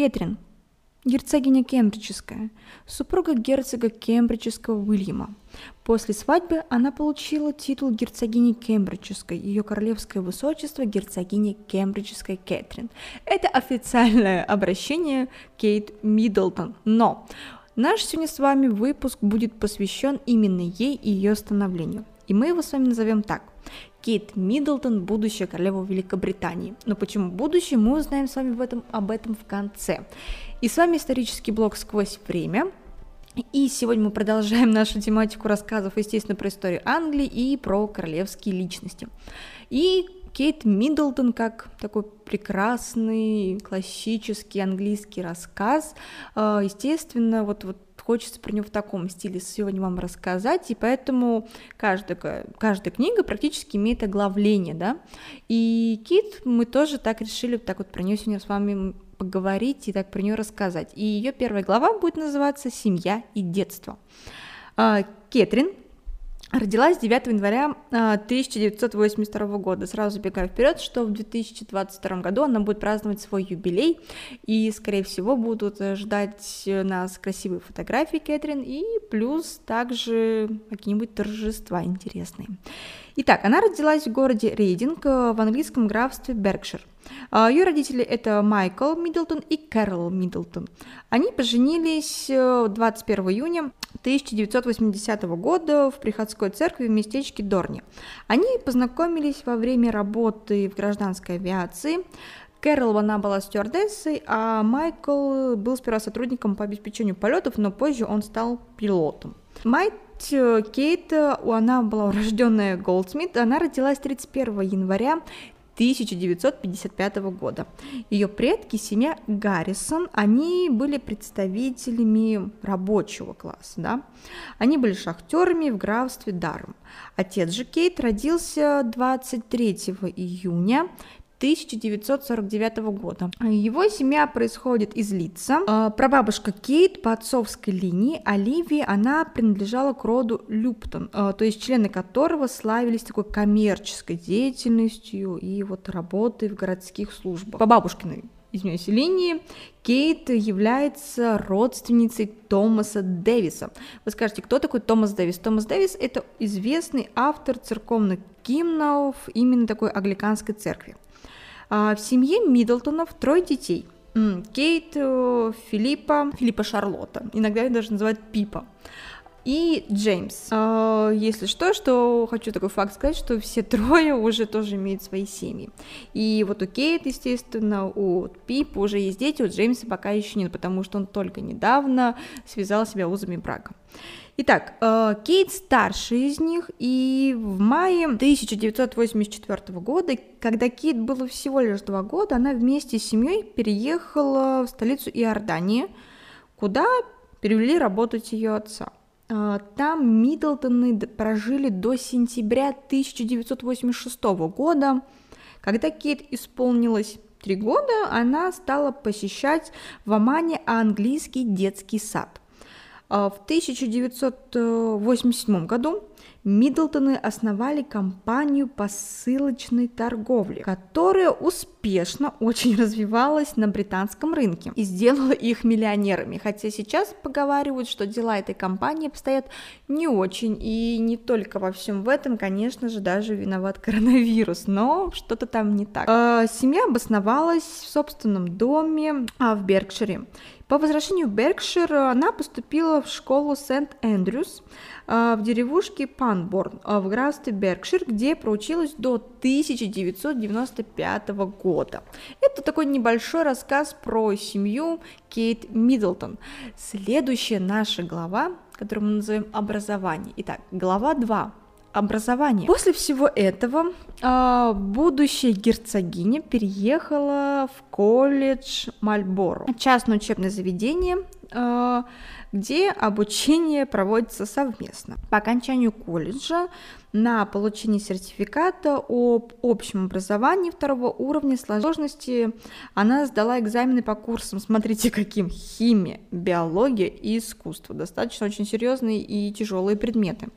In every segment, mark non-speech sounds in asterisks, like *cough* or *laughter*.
Кэтрин, герцогиня Кембриджская, супруга герцога Кембриджского Уильяма. После свадьбы она получила титул герцогини Кембриджской, ее королевское высочество герцогиня Кембриджской Кэтрин. Это официальное обращение Кейт Миддлтон, но наш сегодня с вами выпуск будет посвящен именно ей и ее становлению. И мы его с вами назовем так. Кейт Миддлтон, будущая королева Великобритании. Но почему будущее, мы узнаем с вами в этом, об этом в конце. И с вами исторический блог «Сквозь время». И сегодня мы продолжаем нашу тематику рассказов, естественно, про историю Англии и про королевские личности. И Кейт Миддлтон как такой прекрасный классический английский рассказ, э, естественно, вот, вот хочется про него в таком стиле сегодня вам рассказать, и поэтому каждая, каждая книга практически имеет оглавление, да, и Кит мы тоже так решили так вот про нее сегодня с вами поговорить и так про нее рассказать. И ее первая глава будет называться «Семья и детство». А, Кэтрин Родилась 9 января 1982 а, года. Сразу забегаю вперед, что в 2022 году она будет праздновать свой юбилей, и, скорее всего, будут ждать нас красивые фотографии Кэтрин, и плюс также какие-нибудь торжества интересные. Итак, она родилась в городе Рейдинг э, в английском графстве Беркшир. А, Ее родители это Майкл Миддлтон и Кэрол Миддлтон. Они поженились 21 э, июня 1980 года в приходской церкви в местечке Дорни. Они познакомились во время работы в гражданской авиации. Кэрол, она была стюардессой, а Майкл был сперва сотрудником по обеспечению полетов, но позже он стал пилотом. Мать э, Кейт, она была урожденная Голдсмит, она родилась 31 января 1955 года. Ее предки, семья Гаррисон, они были представителями рабочего класса, да? Они были шахтерами в графстве Дарм. Отец же Кейт родился 23 июня 1949 года. Его семья происходит из Лица. А, прабабушка Кейт по отцовской линии, Оливия, она принадлежала к роду Люптон, а, то есть члены которого славились такой коммерческой деятельностью и вот работой в городских службах. По бабушкиной извиняюсь, линии, Кейт является родственницей Томаса Дэвиса. Вы скажете, кто такой Томас Дэвис? Томас Дэвис – это известный автор церковных гимнов именно такой англиканской церкви. А, в семье Миддлтонов трое детей. Кейт, э, Филиппа, Филиппа Шарлотта, иногда ее даже называют Пипа. И Джеймс. А, если что, что хочу такой факт сказать, что все *laughs* трое уже тоже имеют свои семьи. И вот у Кейт, естественно, у Пипа уже есть дети, у Джеймса пока еще нет, потому что он только недавно связал себя узами брака. Итак, э, Кейт старший из них, и в мае 1984 года, когда Кейт было всего лишь два года, она вместе с семьей переехала в столицу Иордании, куда перевели работать ее отца. Э, там Миддлтоны прожили до сентября 1986 года. Когда Кейт исполнилось три года, она стала посещать в Омане английский детский сад. А, в 1987 году Миддлтоны основали компанию посылочной торговли, которая успешно очень развивалась на британском рынке и сделала их миллионерами. Хотя сейчас поговаривают, что дела этой компании обстоят не очень, и не только во всем в этом, конечно же, даже виноват коронавирус, но что-то там не так. А, семья обосновалась в собственном доме а, в Беркшире по возвращению в Беркшир она поступила в школу Сент-Эндрюс в деревушке Панборн в графстве Беркшир, где проучилась до 1995 года. Это такой небольшой рассказ про семью Кейт Миддлтон. Следующая наша глава, которую мы назовем «Образование». Итак, глава 2 образование. После всего этого э, будущая герцогиня переехала в колледж Мальборо, частное учебное заведение, э, где обучение проводится совместно. По окончанию колледжа на получение сертификата об общем образовании второго уровня сложности она сдала экзамены по курсам, смотрите каким, химия, биология и искусство, достаточно очень серьезные и тяжелые предметы.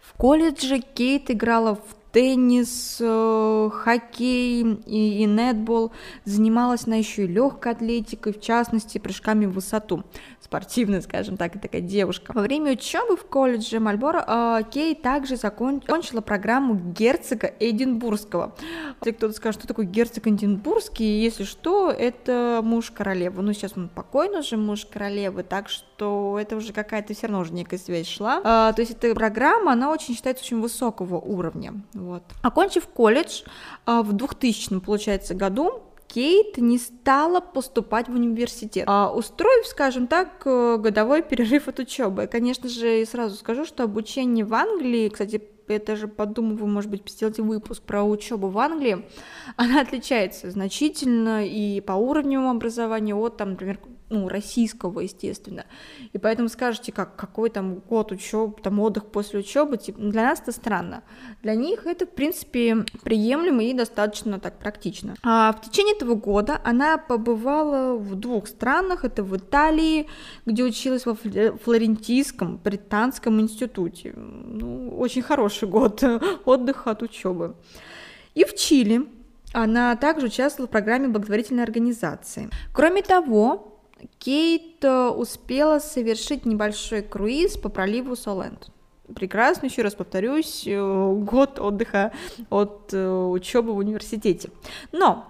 В колледже Кейт играла в теннис, э, хоккей и, и нетбол. Занималась она еще и легкой атлетикой, в частности, прыжками в высоту спортивная, скажем так, такая девушка. Во время учебы в колледже Мальборо э, Кей также закончила программу герцога Эдинбургского. Если кто-то скажет, что такое герцог Эдинбургский, если что, это муж королевы. Ну, сейчас он покойный уже муж королевы, так что это уже какая-то все равно уже некая связь шла. А, то есть эта программа, она очень считается очень высокого уровня. Вот. Окончив колледж а, в 2000, получается, году, Кейт не стала поступать в университет, а устроив, скажем так, э, годовой перерыв от учебы. Конечно же, сразу скажу, что обучение в Англии, кстати, это же подумываю, может быть, сделать выпуск про учебу в Англии, *laughs* она отличается значительно и по уровню образования от, там, например, ну, российского, естественно. И поэтому скажете, как, какой там год учебы, там отдых после учебы, типа, для нас это странно. Для них это, в принципе, приемлемо и достаточно так практично. А в течение этого года она побывала в двух странах, это в Италии, где училась во Флорентийском британском институте. Ну, очень хороший год *laughs* отдыха от учебы. И в Чили, она также участвовала в программе благотворительной организации. Кроме того, Кейт э, успела совершить небольшой круиз по проливу Соленд. Прекрасно, еще раз повторюсь, э, год отдыха от э, учебы в университете. Но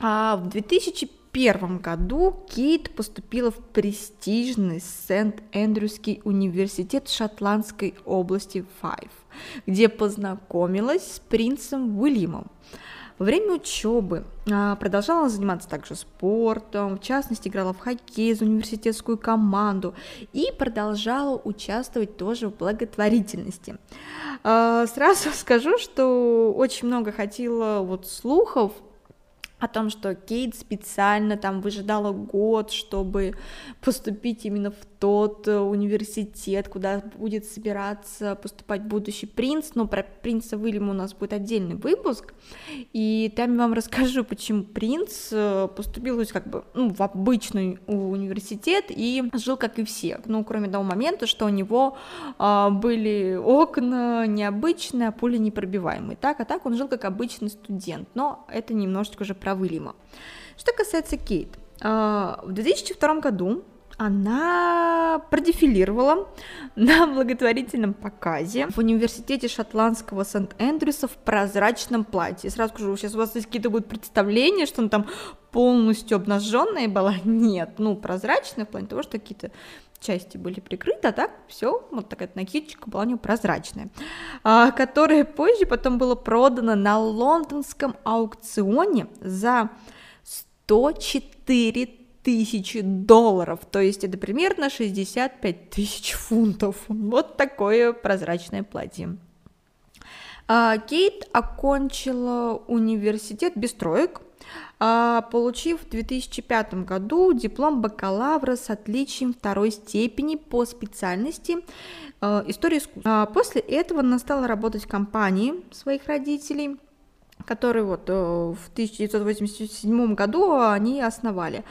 а в 2001 году Кейт поступила в престижный Сент-Эндрюский университет Шотландской области Файв, где познакомилась с принцем Уильямом. Во время учебы а, продолжала заниматься также спортом, в частности играла в хоккей за университетскую команду и продолжала участвовать тоже в благотворительности. А, сразу *laughs* скажу, что очень много ходило вот слухов о том, что Кейт специально там выжидала год, чтобы поступить именно в тот э, университет, куда будет собираться поступать будущий принц, но про принца Уильяма у нас будет отдельный выпуск, и там я вам расскажу, почему принц э, поступил то есть, как бы ну, в обычный университет и жил как и все, ну, кроме того момента, что у него а, были окна необычные, а пули непробиваемые, так, а так он жил как обычный студент, но это немножечко уже про Уильяма. Что касается Кейт, а, в 2002 году она продефилировала *laughs* на благотворительном показе в университете шотландского Сент-Эндрюса в прозрачном платье. Сразу скажу, сейчас у вас есть какие-то будут представления, что она там полностью обнаженная была. *laughs* Нет, ну, прозрачная в плане того, что какие-то части были прикрыты, а так все, вот такая накидочка была у нее прозрачная, а, которая позже потом было продано на лондонском аукционе за 104 тысячи долларов, то есть это примерно 65 тысяч фунтов. Вот такое прозрачное платье. А, Кейт окончила университет без троек, а, получив в 2005 году диплом бакалавра с отличием второй степени по специальности а, истории искусства. После этого она стала работать в компании своих родителей – который вот э, в 1987 году они основали.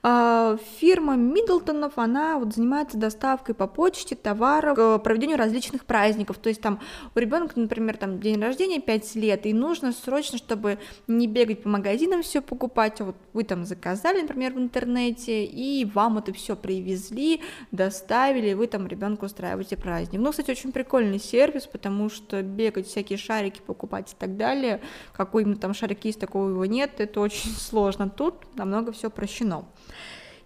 А, фирма Миддлтонов, она вот занимается доставкой по почте товаров проведению различных праздников, то есть там у ребенка, например, там день рождения 5 лет, и нужно срочно, чтобы не бегать по магазинам все покупать, а вот вы там заказали, например, в интернете, и вам это все привезли, доставили, и вы там ребенку устраиваете праздник. Ну, кстати, очень прикольный сервис, потому что бегать всякие шарики покупать и так далее, какой-нибудь там шарик есть, такого его нет, это очень *laughs* сложно. Тут намного все прощено.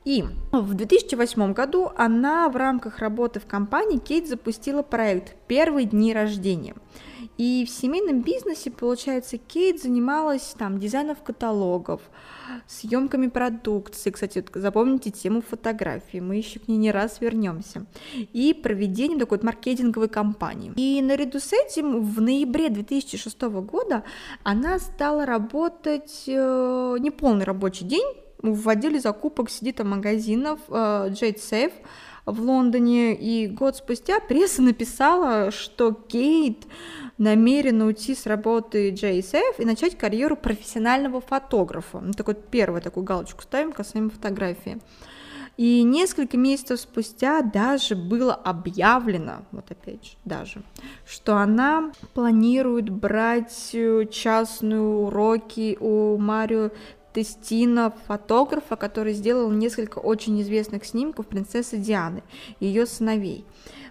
И в 2008 году она в рамках работы в компании Кейт запустила проект «Первые дни рождения». И в семейном бизнесе, получается, Кейт занималась там дизайном каталогов, съемками продукции, кстати, запомните тему фотографии, мы еще к ней не раз вернемся, и проведением такой вот маркетинговой кампании. И наряду с этим в ноябре 2006 года она стала работать э, неполный рабочий день, в отделе закупок сидит магазинов э, Jade Safe в Лондоне, и год спустя пресса написала, что Кейт намерена уйти с работы JSF и начать карьеру профессионального фотографа. Ну, такой первую такую галочку ставим касаемо фотографии. И несколько месяцев спустя даже было объявлено, вот опять же, даже, что она планирует брать э, частные уроки у Марио Тестина, фотографа, который сделал несколько очень известных снимков принцессы Дианы и ее сыновей.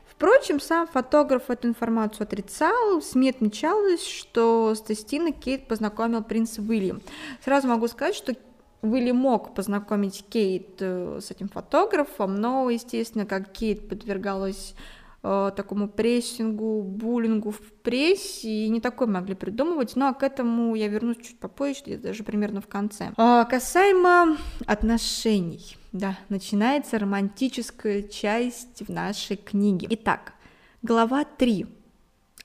Впрочем, сам фотограф эту информацию отрицал, в СМИ отмечалось, что с Тестиной Кейт познакомил принц Уильям. Сразу могу сказать, что Уилли мог познакомить Кейт э, с этим фотографом, но, естественно, как Кейт подвергалась э, такому прессингу, буллингу в прессе, и не такой могли придумывать, но к этому я вернусь чуть попозже, даже примерно в конце. А, касаемо отношений, да, начинается романтическая часть в нашей книге. Итак, глава 3.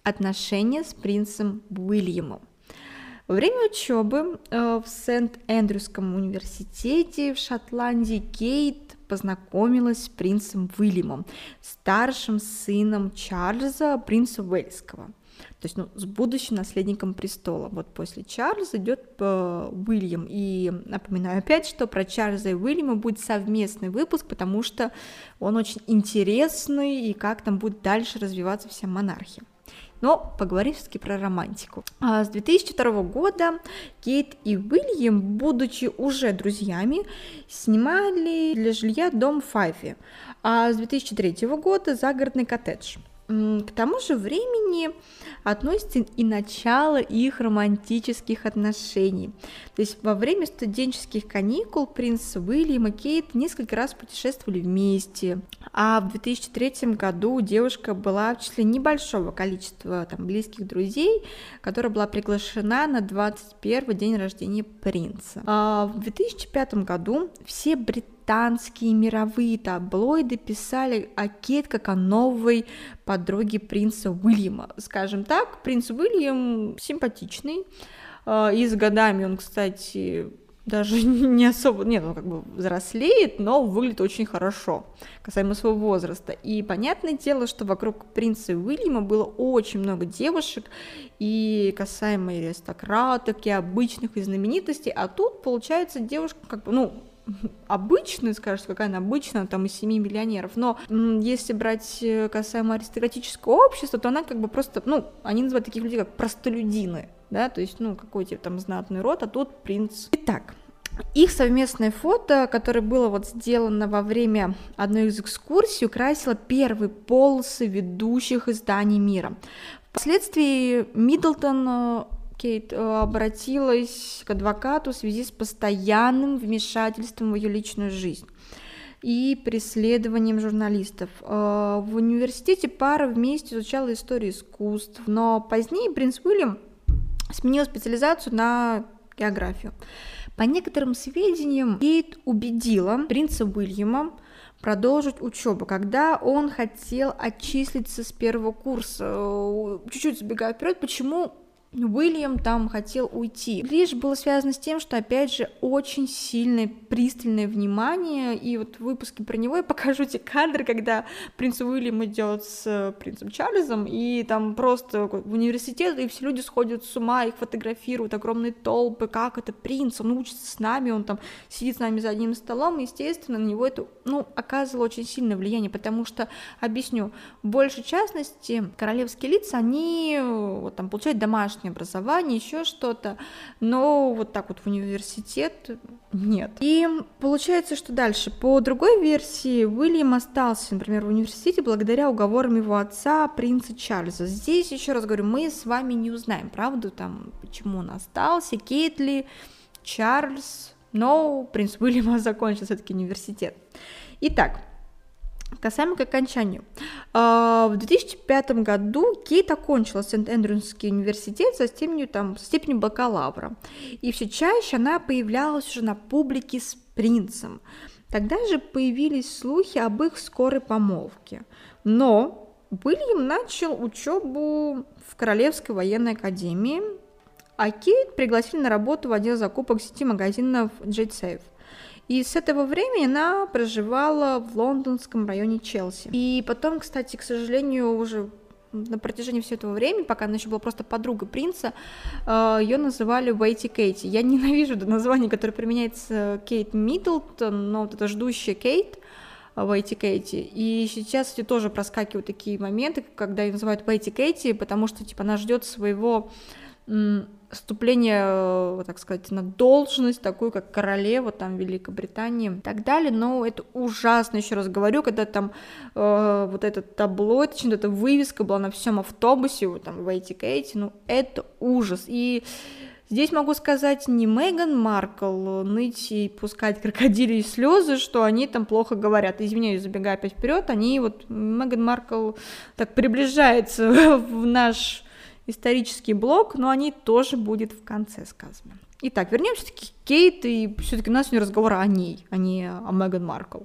Отношения с принцем Уильямом. Во время учебы э, в Сент-Эндрюском университете в Шотландии Кейт познакомилась с принцем Уильямом, старшим сыном Чарльза, принца Уэльского. То есть, ну, с будущим наследником престола. Вот после Чарльза идет э, Уильям. И напоминаю опять, что про Чарльза и Уильяма будет совместный выпуск, потому что он очень интересный, и как там будет дальше развиваться вся монархия. Но поговорим все-таки про романтику. А с 2002 года Кейт и Уильям, будучи уже друзьями, снимали для жилья дом в Файфе, а с 2003 года загородный коттедж. К тому же времени относится и начало их романтических отношений. То есть во время студенческих каникул принц Уильям и Кейт несколько раз путешествовали вместе, а в 2003 году девушка была в числе небольшого количества там, близких друзей, которая была приглашена на 21 день рождения принца. А в 2005 году все британские британские мировые таблоиды писали о Кейт как о новой подруге принца Уильяма. Скажем так, принц Уильям симпатичный, а, и с годами он, кстати, даже *laughs* не особо, нет, он как бы взрослеет, но выглядит очень хорошо, касаемо своего возраста. И понятное дело, что вокруг принца Уильяма было очень много девушек, и касаемо и аристократок, и обычных, и знаменитостей, а тут, получается, девушка как бы, ну, обычная, скажешь, какая она обычная, там из семи миллионеров, но если брать э, касаемо аристократического общества, то она как бы просто, ну, они называют таких людей как простолюдины, да, то есть, ну, какой-то там знатный род, а тут принц. Итак, их совместное фото, которое было вот сделано во время одной из экскурсий, украсило первые полосы ведущих изданий мира. Впоследствии Миддлтон э, Кейт э, обратилась к адвокату в связи с постоянным вмешательством в ее личную жизнь и преследованием журналистов. Э, в университете пара вместе изучала историю искусств, но позднее принц Уильям сменил специализацию на географию. По некоторым сведениям, Кейт убедила принца Уильяма продолжить учебу, когда он хотел отчислиться с первого курса. Э, чуть-чуть забегая вперед, почему Уильям там хотел уйти. Лишь было связано с тем, что, опять же, очень сильное, пристальное внимание, и вот в выпуске про него я покажу те кадры, когда принц Уильям идет с принцем Чарльзом, и там просто в университет, и все люди сходят с ума, их фотографируют, огромные толпы, как это принц, он учится с нами, он там сидит с нами за одним столом, и, естественно, на него это, ну, оказывало очень сильное влияние, потому что, объясню, в большей частности, королевские лица, они вот там получают домашние домашнее образование, еще что-то, но вот так вот в университет нет. И получается, что дальше, по другой версии, Уильям остался, например, в университете благодаря уговорам его отца, принца Чарльза. Здесь, еще раз говорю, мы с вами не узнаем правду, там, почему он остался, Кейтли, Чарльз, но принц Уильяма *laughs* закончил все-таки университет. Итак, Касаемо к окончанию. А, в 2005 году Кейт окончила Сент-Эндрюсский университет со степенью, там, со степенью бакалавра. И все чаще она появлялась уже на публике с принцем. Тогда же появились слухи об их скорой помолвке. Но Уильям начал учебу в Королевской военной академии, а Кейт пригласили на работу в отдел закупок сети магазинов Jet Safe. И с этого времени она проживала в лондонском районе Челси. И потом, кстати, к сожалению, уже на протяжении всего этого времени, пока она еще была просто подругой принца, э, ее называли Вейти Кейти. Я *laughs* ненавижу название, которое применяется Кейт Миддлтон, но вот это ждущая Кейт, Вейти Кейти. И сейчас эти тоже проскакивают такие моменты, когда ее называют Вейти Кейти, потому что типа она ждет своего вступление, э, так сказать, на должность, такую как королева там Великобритании и так далее, но это ужасно, еще раз говорю, когда там э, вот этот табло, точнее, эта вывеска была на всем автобусе, вот там Вейти Кейти, ну это ужас, и Здесь могу сказать не Меган Маркл ныть и пускать крокодили слезы, что они там плохо говорят. Извиняюсь, забегая опять вперед, они вот Меган Маркл так приближается *laughs* в наш исторический блок, но они тоже будет в конце сказаны. Итак, вернемся к Кейт, и все-таки у нас сегодня разговор о ней, а не о Меган Маркл.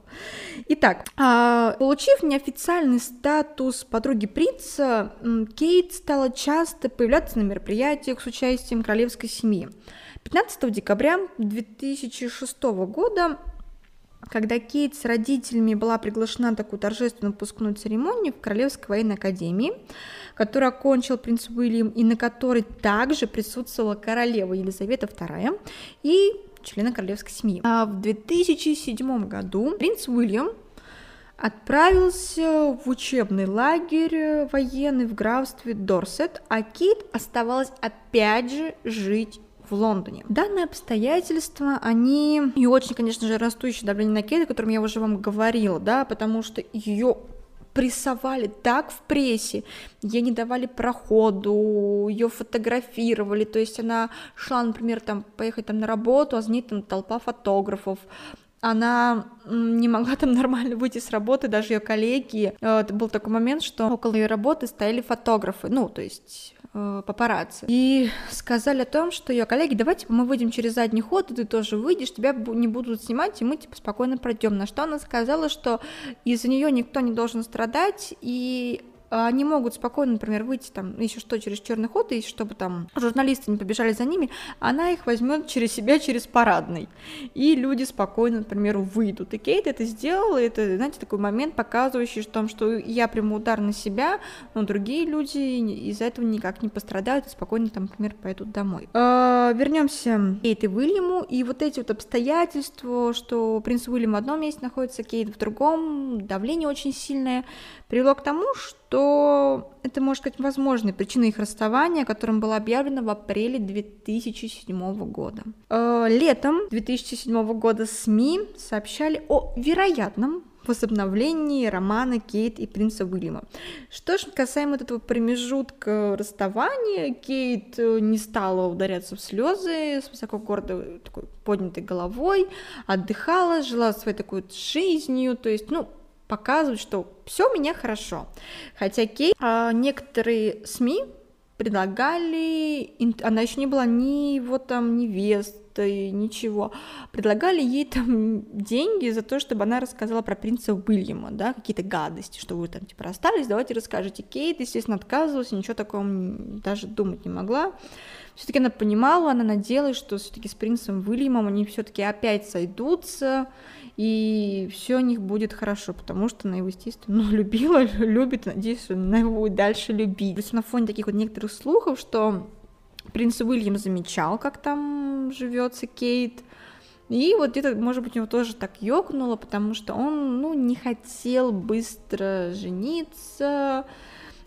Итак, а, получив неофициальный статус подруги принца, Кейт стала часто появляться на мероприятиях с участием королевской семьи. 15 декабря 2006 года когда Кейт с родителями была приглашена на такую торжественную выпускную церемонию в Королевской военной академии, которую окончил принц Уильям и на которой также присутствовала королева Елизавета II и члены королевской семьи. А в 2007 году принц Уильям отправился в учебный лагерь военный в графстве Дорсет, а Кейт оставалась опять же жить в Лондоне. Данные обстоятельства, они и очень, конечно же, растущее давление на Кейт, о котором я уже вам говорила, да, потому что ее прессовали так в прессе, ей не давали проходу, ее фотографировали, то есть она шла, например, там поехать там на работу, а за ней там толпа фотографов, она не могла там *laughs* нормально выйти с работы, даже ее коллеги. Э, это был такой момент, что около ее работы стояли фотографы, ну, то есть э, папарацци. И сказали о том, что ее коллеги, давайте мы выйдем через задний ход, и ты тоже выйдешь, тебя не будут снимать, и мы типа спокойно пройдем. На что она сказала, что из-за нее никто не должен страдать, и они могут спокойно, например, выйти там еще что через черный ход, и чтобы там журналисты не побежали за ними, она их возьмет через себя, через парадный. И люди спокойно, например, выйдут. И Кейт это сделала, это, знаете, такой момент, показывающий в том, что я приму удар на себя, но другие люди из-за этого никак не пострадают и спокойно там, например, пойдут домой. А, вернемся к Кейт и Уильяму, и вот эти вот обстоятельства, что принц Уильям в одном месте находится, Кейт в другом, давление очень сильное, привело к тому, что это, может быть, возможной причиной их расставания, которым было объявлено в апреле 2007 года. Э, летом 2007 года СМИ сообщали о вероятном возобновлении романа Кейт и принца Уильяма. Что же касаемо этого промежутка расставания, Кейт э, не стала ударяться в слезы, с высоко гордой такой поднятой головой, отдыхала, жила своей такой жизнью, то есть, ну, показывать, что все у меня хорошо. Хотя Кейт, а, некоторые СМИ предлагали, она еще не была ни вот там невестой, ничего, предлагали ей там деньги за то, чтобы она рассказала про принца Уильяма, да, какие-то гадости, что вы там типа расстались, давайте расскажите. Кейт, естественно, отказывалась, ничего такого даже думать не могла. Все-таки она понимала, она надеялась, что все-таки с принцем Уильямом они все-таки опять сойдутся, и все у них будет хорошо, потому что она его, естественно, ну, *laughs* любила, любит, надеюсь, что она его будет дальше любить. То есть на фоне таких вот некоторых слухов, что принц Уильям замечал, как там живется Кейт, и вот где-то, может быть, у него тоже так ёкнуло, потому что он, ну, не хотел быстро жениться,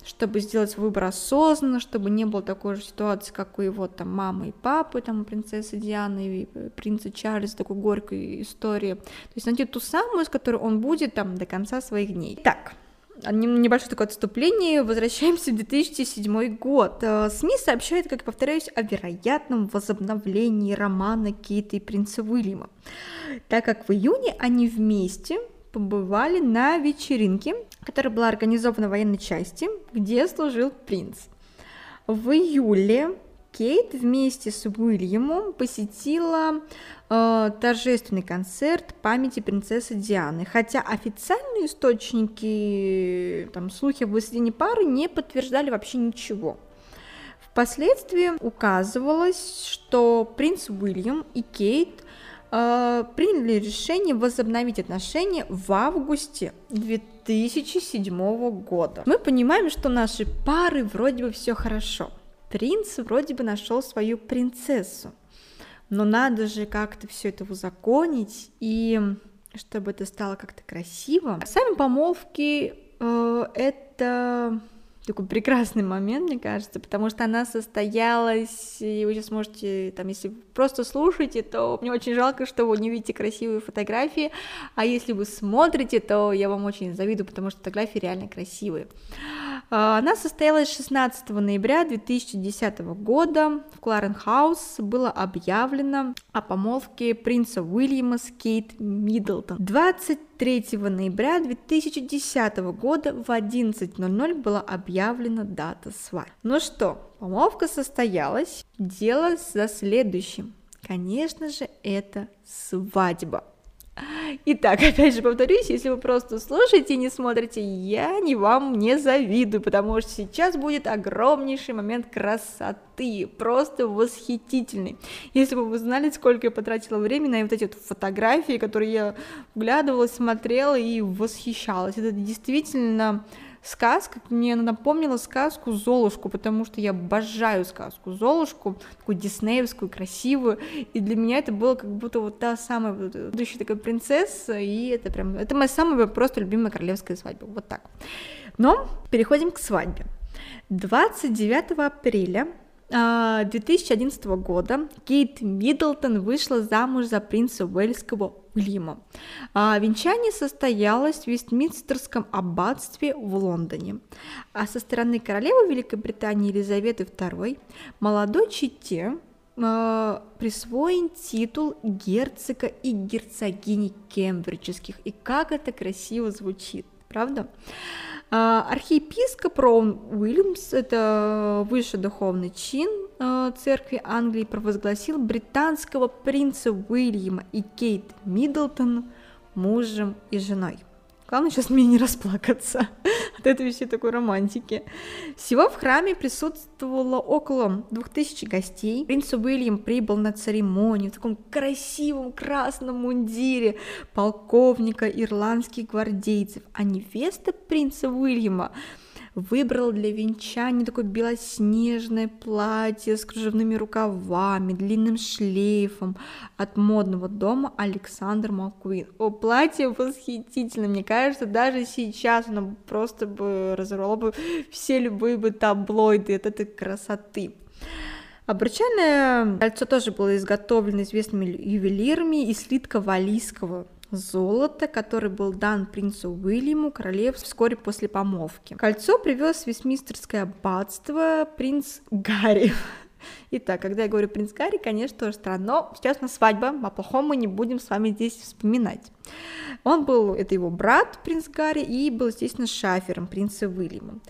чтобы сделать выбор осознанно, чтобы не было такой же ситуации, как у его там мамы и папы, там принцессы Дианы и принца Чарльза, такой горькой истории. То есть найти ту самую, с которой он будет там до конца своих дней. Так, небольшое такое отступление, возвращаемся в 2007 год. Э, СМИ сообщают, как повторяюсь, о вероятном возобновлении романа Кейта и принца Уильяма, так как в июне они вместе побывали на вечеринке, которая была организована в военной части, где служил принц. В июле Кейт вместе с Уильямом посетила э, торжественный концерт памяти принцессы Дианы, хотя официальные источники, там, слухи об воссоединении пары не подтверждали вообще ничего. Впоследствии указывалось, что принц Уильям и Кейт э, приняли решение возобновить отношения в августе 2007 года. Мы понимаем, что наши пары вроде бы все хорошо. Принц вроде бы нашел свою принцессу. Но надо же как-то все это узаконить и чтобы это стало как-то красиво. Сами помолвки э, это такой прекрасный момент, мне кажется, потому что она состоялась, и вы сейчас можете, там, если просто слушаете, то мне очень жалко, что вы не видите красивые фотографии, а если вы смотрите, то я вам очень завидую, потому что фотографии реально красивые. А, она состоялась 16 ноября 2010 года в Кларенхаус, было объявлено о помолвке принца Уильяма с Кейт Миддлтон. 23 ноября 2010 года в 11.00 была объявлена дата свадьбы. Ну что, помолвка состоялась, дело за следующим. Конечно же, это свадьба. Итак, опять же повторюсь, если вы просто слушаете и не смотрите, я не вам не завидую, потому что сейчас будет огромнейший момент красоты, просто восхитительный. Если бы вы знали, сколько я потратила времени на вот эти вот фотографии, которые я вглядывалась, смотрела и восхищалась, это действительно сказка мне напомнила сказку Золушку, потому что я обожаю сказку Золушку, такую диснеевскую, красивую, и для меня это было как будто вот та самая будущая такая принцесса, и это прям, это моя самая просто любимая королевская свадьба, вот так. Но переходим к свадьбе. 29 апреля 2011 а, года Кейт Миддлтон вышла замуж за принца Уэльского Уильяма. А венчание состоялось в Вестминстерском аббатстве в Лондоне. А со стороны королевы Великобритании Елизаветы II молодой чете э, присвоен титул герцога и герцогини кембриджских. И как это красиво звучит, правда? А, архиепископ Роун Уильямс, это высший духовный чин а, церкви Англии, провозгласил британского принца Уильяма и Кейт Миддлтон мужем и женой. Главное сейчас мне не расплакаться *laughs* от этой всей такой романтики. Всего в храме присутствовало около 2000 гостей. Принц Уильям прибыл на церемонию в таком красивом красном мундире полковника ирландских гвардейцев, а невеста принца Уильяма выбрал для венчания такое белоснежное платье с кружевными рукавами, длинным шлейфом от модного дома Александр Маккуин. О, платье восхитительно, мне кажется, даже сейчас оно просто бы разорвало бы все любые бы таблоиды от этой красоты. Обручальное кольцо тоже было изготовлено известными ювелирами из слитка валийского золота, который был дан принцу Уильяму королев вскоре после помолвки. Кольцо привез в Вестминстерское аббатство принц Гарри. Итак, когда я говорю принц Гарри, конечно, тоже странно, но сейчас у нас свадьба, о плохом мы не будем с вами здесь вспоминать. Он был, это его брат, принц Гарри, и был, естественно, шафером принца Уильяма.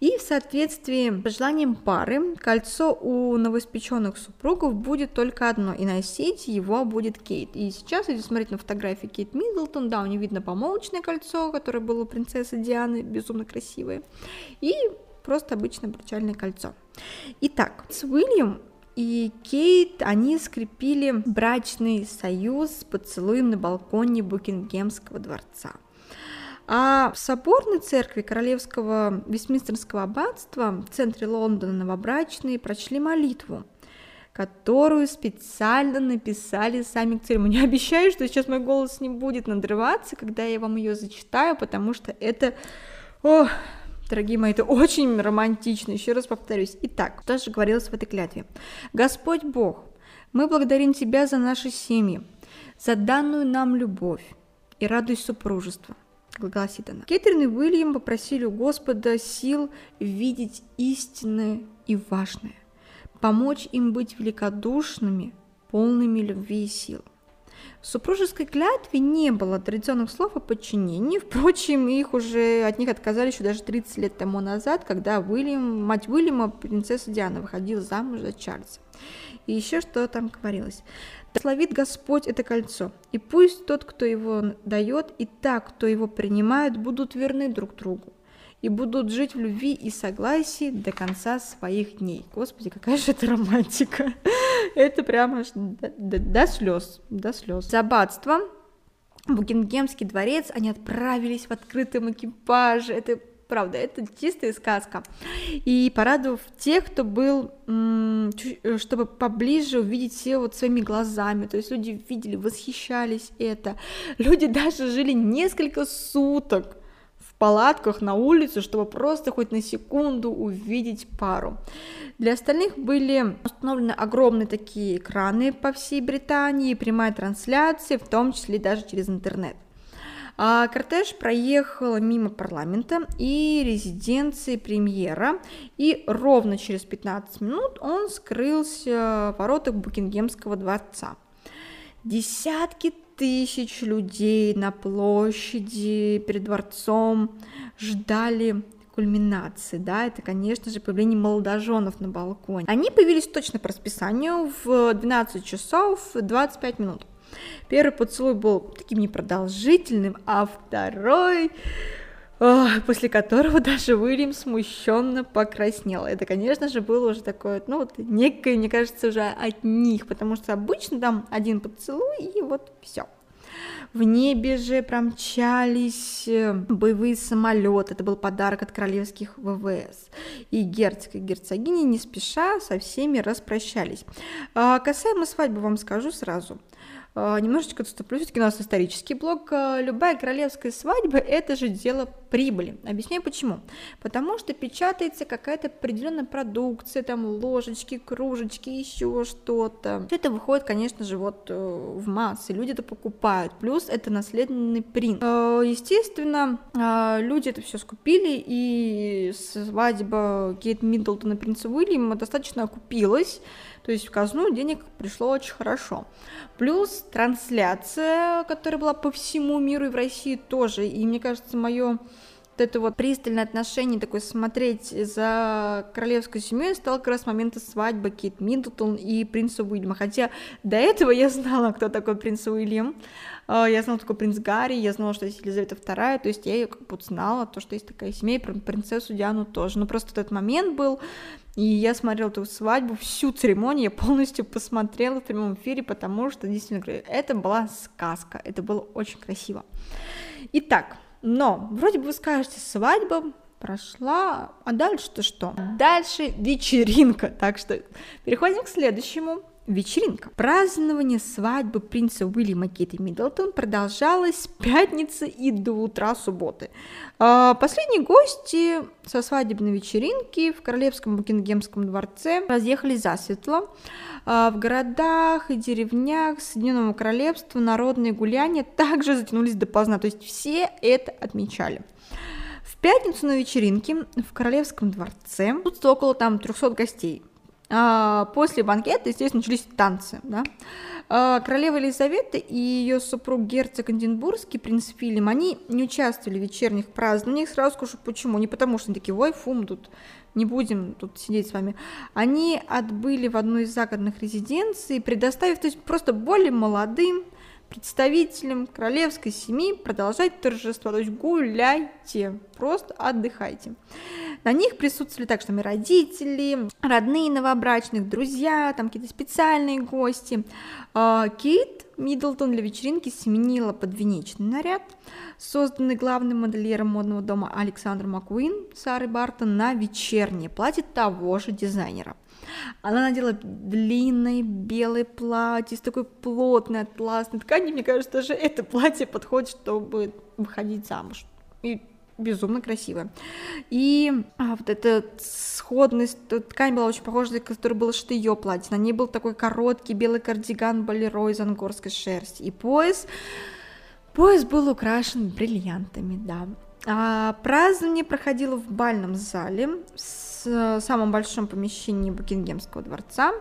И в соответствии с желанием пары, кольцо у новоиспеченных супругов будет только одно, и носить его будет Кейт. И сейчас, если смотреть на фотографии Кейт Миддлтон, да, у нее видно помолвочное кольцо, которое было у принцессы Дианы, безумно красивое, и просто обычное обручальное кольцо. Итак, с Уильям и Кейт, они скрепили брачный союз с поцелуем на балконе Букингемского дворца. А в соборной церкви Королевского Вестминстерского аббатства в центре Лондона новобрачные прочли молитву, которую специально написали сами к церемонии. Обещаю, что сейчас мой голос не будет надрываться, когда я вам ее зачитаю, потому что это... О, Дорогие мои, это очень романтично, еще раз повторюсь. Итак, тоже говорилось в этой клятве. Господь Бог, мы благодарим Тебя за наши семьи, за данную нам любовь и радость супружества. Гласит она. Кетрин и Уильям попросили у Господа сил видеть истинное и важное, помочь им быть великодушными, полными любви и сил. В супружеской клятве не было традиционных слов о подчинении, впрочем, их уже от них отказались еще даже 30 лет тому назад, когда Уильям, мать Уильяма, принцесса Диана, выходила замуж за Чарльза. И еще что там говорилось. «Словит Господь это кольцо, и пусть тот, кто его дает, и так, кто его принимает, будут верны друг другу, и будут жить в любви и согласии до конца своих дней. Господи, какая же это романтика. *laughs* Это прямо до, до, до слез, до слез. За аббатство Букингемский дворец, они отправились в открытом экипаже. Это правда, это чистая сказка. И порадовав тех, кто был, чтобы поближе увидеть все вот своими глазами, то есть люди видели, восхищались это. Люди даже жили несколько суток в палатках на улице, чтобы просто хоть на секунду увидеть пару. Для остальных были установлены огромные такие экраны по всей Британии, прямая трансляция, в том числе даже через интернет. А кортеж проехал мимо парламента и резиденции премьера, и ровно через 15 минут он скрылся в воротах Букингемского дворца. Десятки тысяч людей на площади перед дворцом ждали кульминации, да, это, конечно же, появление молодоженов на балконе. Они появились точно по расписанию в 12 часов 25 минут. Первый поцелуй был таким непродолжительным, а второй после которого *laughs* даже Уильям смущенно покраснел. Это, конечно же, было уже такое, ну, вот некое, мне кажется, уже от них, потому что обычно там один поцелуй, и вот все. В небе же промчались э, боевые самолеты, это был подарок от королевских ВВС. И герцог и герцогиня не спеша со всеми распрощались. А, касаемо свадьбы вам скажу сразу. А, немножечко отступлю, все-таки у нас исторический блок. А, любая королевская свадьба – это же дело прибыли. Объясняю почему. Потому что печатается какая-то определенная продукция, там ложечки, кружечки, еще что-то. Все это выходит, конечно же, вот э, в массы, люди это покупают. Плюс это наследный принт. А, естественно, люди это все скупили, и свадьба Кейт Миддлтона и принца Уильяма достаточно окупилась. То есть в казну денег пришло очень хорошо. Плюс трансляция, которая была по всему миру и в России тоже. И мне кажется, мое вот это вот пристальное отношение, такое смотреть за королевской семьей стало как раз момента свадьбы Кейт Миддлтон и принца Уильяма. Хотя до этого я знала, кто такой принц Уильям. А, я знала, такой принц Гарри, я знала, что есть Елизавета II, то есть я ее как будто знала, то, что есть такая семья, и принцессу Диану тоже. Но просто этот момент был, и я смотрела эту свадьбу, всю церемонию я полностью посмотрела в прямом эфире, потому что, действительно, это была сказка, это было очень красиво. Итак, но вроде бы вы скажете, свадьба прошла, а дальше-то что? Дальше вечеринка, так что переходим к следующему вечеринка. Празднование свадьбы принца Уильяма Кейта Миддлтон продолжалось с пятницы и до утра субботы. А, последние гости со свадебной вечеринки в Королевском Букингемском дворце разъехались засветло. А, в городах и деревнях Соединенного Королевства народные гуляния также затянулись допоздна, то есть все это отмечали. В пятницу на вечеринке в Королевском дворце тут около там 300 гостей. А, после банкета, естественно, начались танцы. Да? А, королева Елизавета и ее супруг герцог Эдинбургский, принц Филим, они не участвовали в вечерних празднованиях. Сразу скажу, почему. Не потому, что они такие, ой, фум, тут не будем тут сидеть с вами. Они отбыли в одну из загородных резиденций, предоставив то есть, просто более молодым, представителям королевской семьи продолжать торжество, то есть гуляйте, просто отдыхайте. На них присутствовали так, что мы родители, родные новобрачных, друзья, там какие-то специальные гости. А, Кейт Миддлтон для вечеринки сменила подвенечный наряд, созданный главным модельером модного дома Александром Маккуин Сары Бартон на вечернее платье того же дизайнера. Она надела длинное белое платье с такой плотной атласной тканью. Мне кажется, даже это платье подходит, чтобы выходить замуж. И безумно красиво. И а, вот эта сходность, ткань была очень похожа, которая была шито ее платье. На ней был такой короткий белый кардиган болеро из ангорской шерсти. И пояс, пояс был украшен бриллиантами, да. А празднование проходило в бальном зале с Э, самом большом помещении Букингемского дворца.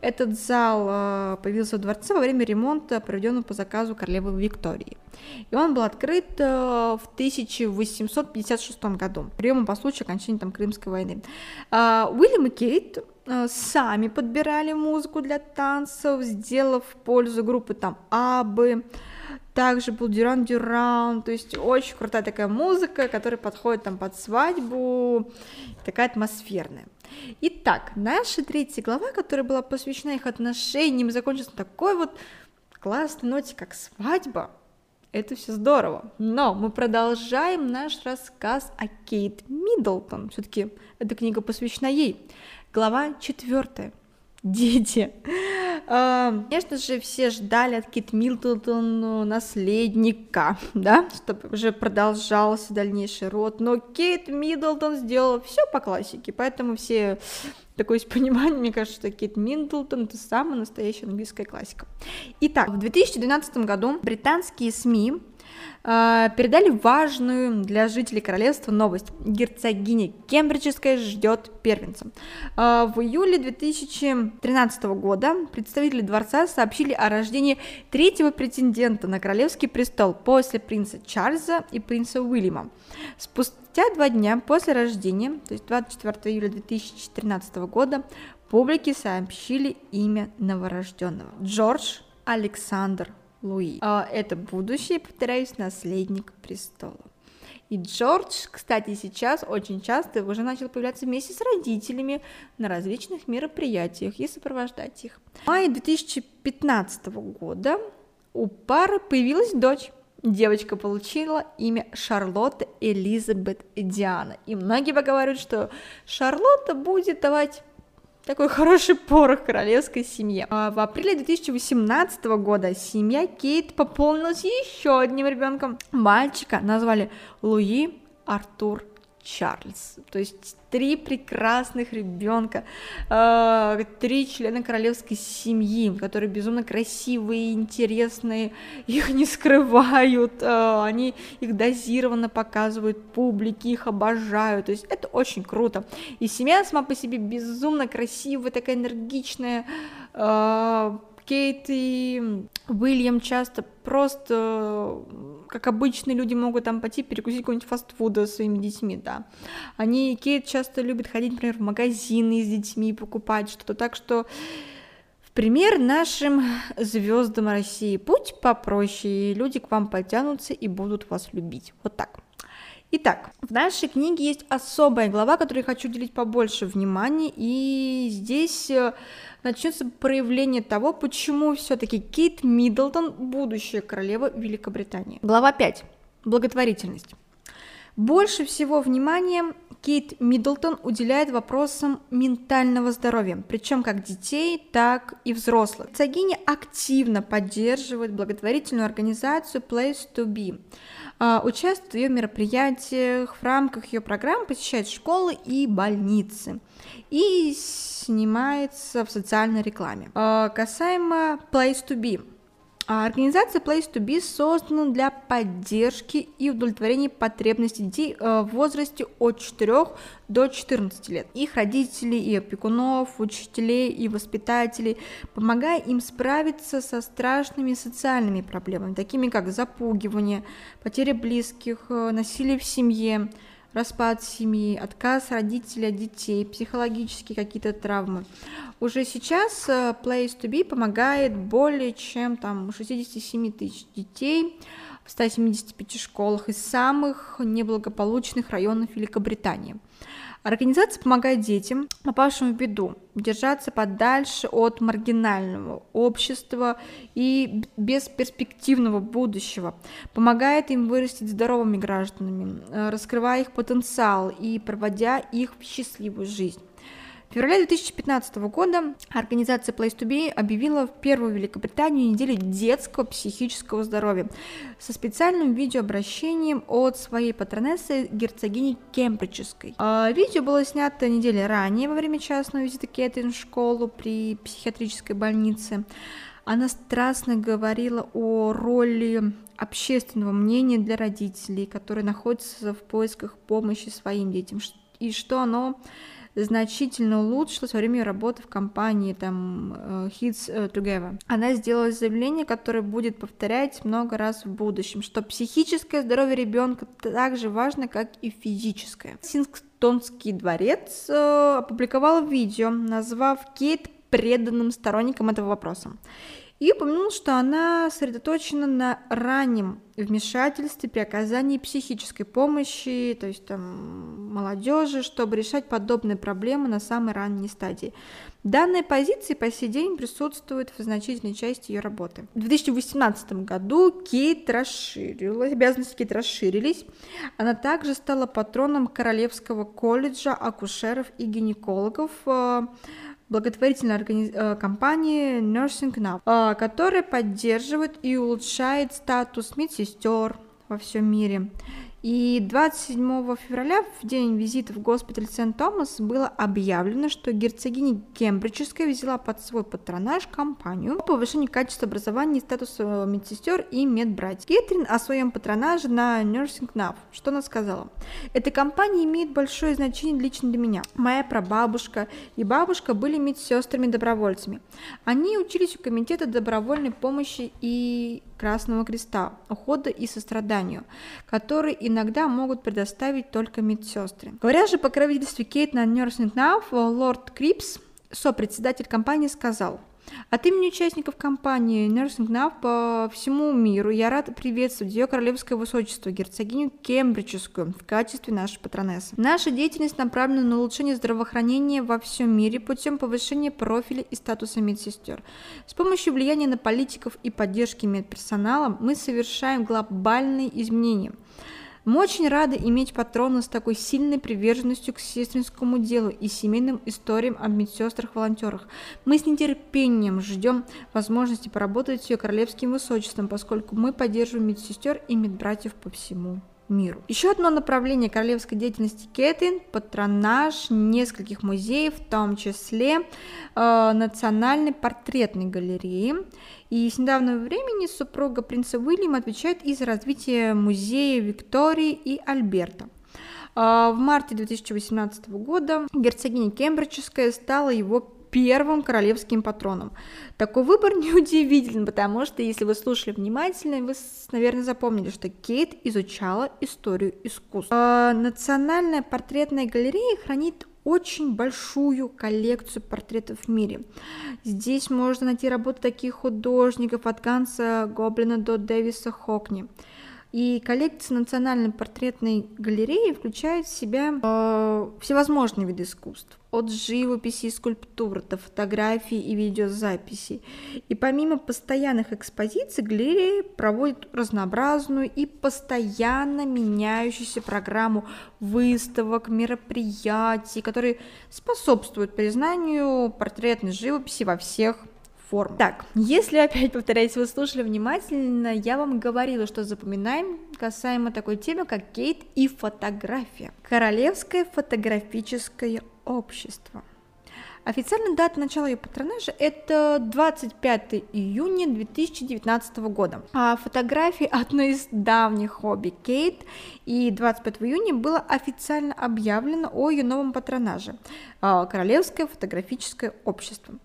Этот зал э, появился в дворце во время ремонта, проведенного по заказу королевы Виктории. И он был открыт э, в 1856 году, приемом по случаю окончания там, Крымской войны. А, Уильям и Кейт сами подбирали музыку для танцев, сделав пользу группы там Абы, также был Дюран Дюран, то есть очень крутая такая музыка, которая подходит там под свадьбу, такая атмосферная. Итак, наша третья глава, которая была посвящена их отношениям, закончилась на такой вот классной ноте, как свадьба. Это все здорово. Но мы продолжаем наш рассказ о Кейт Миддлтон. Все-таки эта книга посвящена ей. Глава четвертая. Дети. Конечно же, все ждали от Кит Миддлтон наследника, да, чтобы уже продолжался дальнейший род, но Кейт Миддлтон сделала все по классике, поэтому все такое есть понимание, мне кажется, что Кейт Миддлтон это самая настоящая английская классика. Итак, в 2012 году британские СМИ передали важную для жителей королевства новость. Герцогиня Кембриджская ждет первенца. А, в июле 2013 года представители дворца сообщили о рождении третьего претендента на королевский престол после принца Чарльза и принца Уильяма. Спустя два дня после рождения, то есть 24 июля 2013 года, публике сообщили имя новорожденного. Джордж Александр Луи. А это будущий, повторяюсь, наследник престола. И Джордж, кстати, сейчас очень часто уже начал появляться вместе с родителями на различных мероприятиях и сопровождать их. В мае 2015 года у пары появилась дочь. Девочка получила имя Шарлотта Элизабет Диана. И многие поговаривают, что Шарлотта будет давать такой хороший порох королевской семье. А в апреле 2018 года семья Кейт пополнилась еще одним ребенком. Мальчика назвали Луи Артур Чарльз. То есть три прекрасных ребенка, э, три члена королевской семьи, которые безумно красивые, интересные, *laughs* их не скрывают, э, они их дозированно показывают публике, их обожают. То есть это очень круто. И семья сама по себе безумно красивая, такая энергичная. Кейт и Уильям часто просто, как обычные люди, могут там пойти перекусить какой-нибудь фастфуда своими детьми, да. Они, Кейт часто любит ходить, например, в магазины с детьми, покупать что-то, так что пример нашим звездам России. Путь попроще, и люди к вам потянутся и будут вас любить. Вот так. Итак, в нашей книге есть особая глава, которой я хочу уделить побольше внимания, и здесь э, начнется проявление того, почему все-таки Кейт Миддлтон будущая королева Великобритании. Глава 5. Благотворительность. Больше всего внимания Кейт Миддлтон уделяет вопросам ментального здоровья, причем как детей, так и взрослых. Цагиня активно поддерживает благотворительную организацию Place to Be – участвует в ее мероприятиях, в рамках ее программ посещает школы и больницы и снимается в социальной рекламе. А, касаемо Place to Be, а организация Place to Be создана для поддержки и удовлетворения потребностей детей э, в возрасте от 4 до 14 лет. Их родителей и опекунов, учителей и воспитателей, помогая им справиться со страшными социальными проблемами, такими как запугивание, потеря близких, э, насилие в семье, распад семьи, отказ родителей от детей, психологические какие-то травмы. Уже сейчас э, Place to Be помогает более чем там 67 тысяч детей в 175 школах из самых неблагополучных районов Великобритании. Организация помогает детям, попавшим в беду, держаться подальше от маргинального общества и бесперспективного будущего, помогает им вырастить здоровыми гражданами, э, раскрывая их потенциал и проводя их в счастливую жизнь. В феврале 2015 года организация Place to Be объявила в первую Великобританию неделю детского психического здоровья со специальным видеообращением от своей патронессы герцогини Кембриджской. А, видео было снято недели ранее во время частного визита Кэтрин в школу при психиатрической больнице. Она страстно говорила о роли общественного мнения для родителей, которые находятся в поисках помощи своим детям, и что оно значительно улучшилась во время работы в компании там э, Hits э, Together. Она сделала заявление, которое будет повторять много раз в будущем, что психическое здоровье ребенка так же важно, как и физическое. Вашингтонский дворец э, опубликовал видео, назвав Кейт преданным сторонником этого вопроса и упомянул, что она сосредоточена на раннем вмешательстве при оказании психической помощи, то есть там молодежи, чтобы решать подобные проблемы на самой ранней стадии. Данная позиция по сей день присутствует в значительной части ее работы. В 2018 году Кейт расширилась, обязанности Кейт расширились. Она также стала патроном Королевского колледжа акушеров и гинекологов, э, благотворительной органи... Э, компании Nursing Now, э, которая поддерживает и улучшает статус медсестер во всем мире. И 27 февраля, в день визита в госпиталь Сент-Томас, было объявлено, что герцогиня Кембриджская взяла под свой патронаж компанию по повышению качества образования и статуса медсестер и медбратьев. Кэтрин о своем патронаже на Nursing Now. Что она сказала? Эта компания имеет большое значение лично для меня. Моя прабабушка и бабушка были медсестрами-добровольцами. Они учились у комитета добровольной помощи и Красного Креста, ухода и состраданию, которые иногда могут предоставить только медсестры. Говоря же о покровительстве Кейт на Nursing Now, лорд Крипс, сопредседатель компании, сказал – от имени участников кампании Nursing Now по всему миру я рад приветствовать ее королевское высочество, герцогиню Кембриджскую, в качестве нашей патронессы. Наша деятельность направлена на улучшение здравоохранения во всем мире путем повышения профиля и статуса медсестер. С помощью влияния на политиков и поддержки медперсонала мы совершаем глобальные изменения – мы очень рады иметь патрона с такой сильной приверженностью к сестринскому делу и семейным историям о медсестрах-волонтерах. Мы с нетерпением ждем возможности поработать с ее королевским высочеством, поскольку мы поддерживаем медсестер и медбратьев по всему миру. Еще одно направление королевской деятельности Кэтрин – патронаж нескольких музеев, в том числе э, Национальной портретной галереи. И с недавнего времени супруга принца Уильяма отвечает и за развитие музея Виктории и Альберта. Э, в марте 2018 года герцогиня Кембриджская стала его первым королевским патроном. Такой выбор *laughs* неудивителен, потому что, если вы слушали внимательно, вы, наверное, запомнили, что Кейт изучала историю искусства. Национальная портретная галерея хранит очень большую коллекцию портретов в мире. Здесь можно найти работы таких художников от Ганса Гоблина до Дэвиса Хокни. И коллекция Национальной портретной галереи включает в себя э, всевозможные виды искусств. От живописи и скульптур до фотографий и видеозаписей. И помимо постоянных экспозиций, галерея проводит разнообразную и постоянно меняющуюся программу выставок, мероприятий, которые способствуют признанию портретной живописи во всех форм. Так, если опять повторяюсь, вы слушали внимательно, я вам говорила, что запоминаем касаемо такой темы, как Кейт и фотография. Королевское фотографическое общество. Официальная дата начала ее патронажа – это 25 июня 2019 года. А фотографии – одно из давних хобби Кейт, и 25 июня было официально объявлено о ее новом патронаже а, – Королевское фотографическое общество,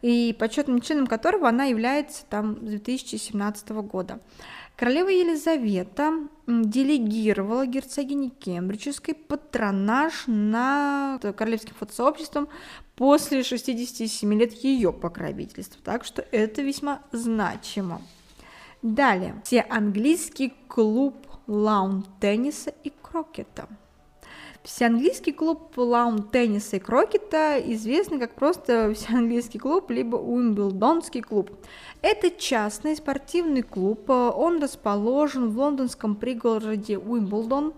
и почетным членом которого она является там с 2017 года. Королева Елизавета делегировала герцогине Кембриджской патронаж над королевским фотосообществом после 67 лет ее покровительства, так что это весьма значимо. Далее, все английский клуб лаун-тенниса и крокета – Всеанглийский клуб лаун-тенниса и крокета известный как просто *laughs* Всеанглийский клуб, либо Уимблдонский клуб. Это частный спортивный клуб, он расположен в лондонском пригороде Уимблдон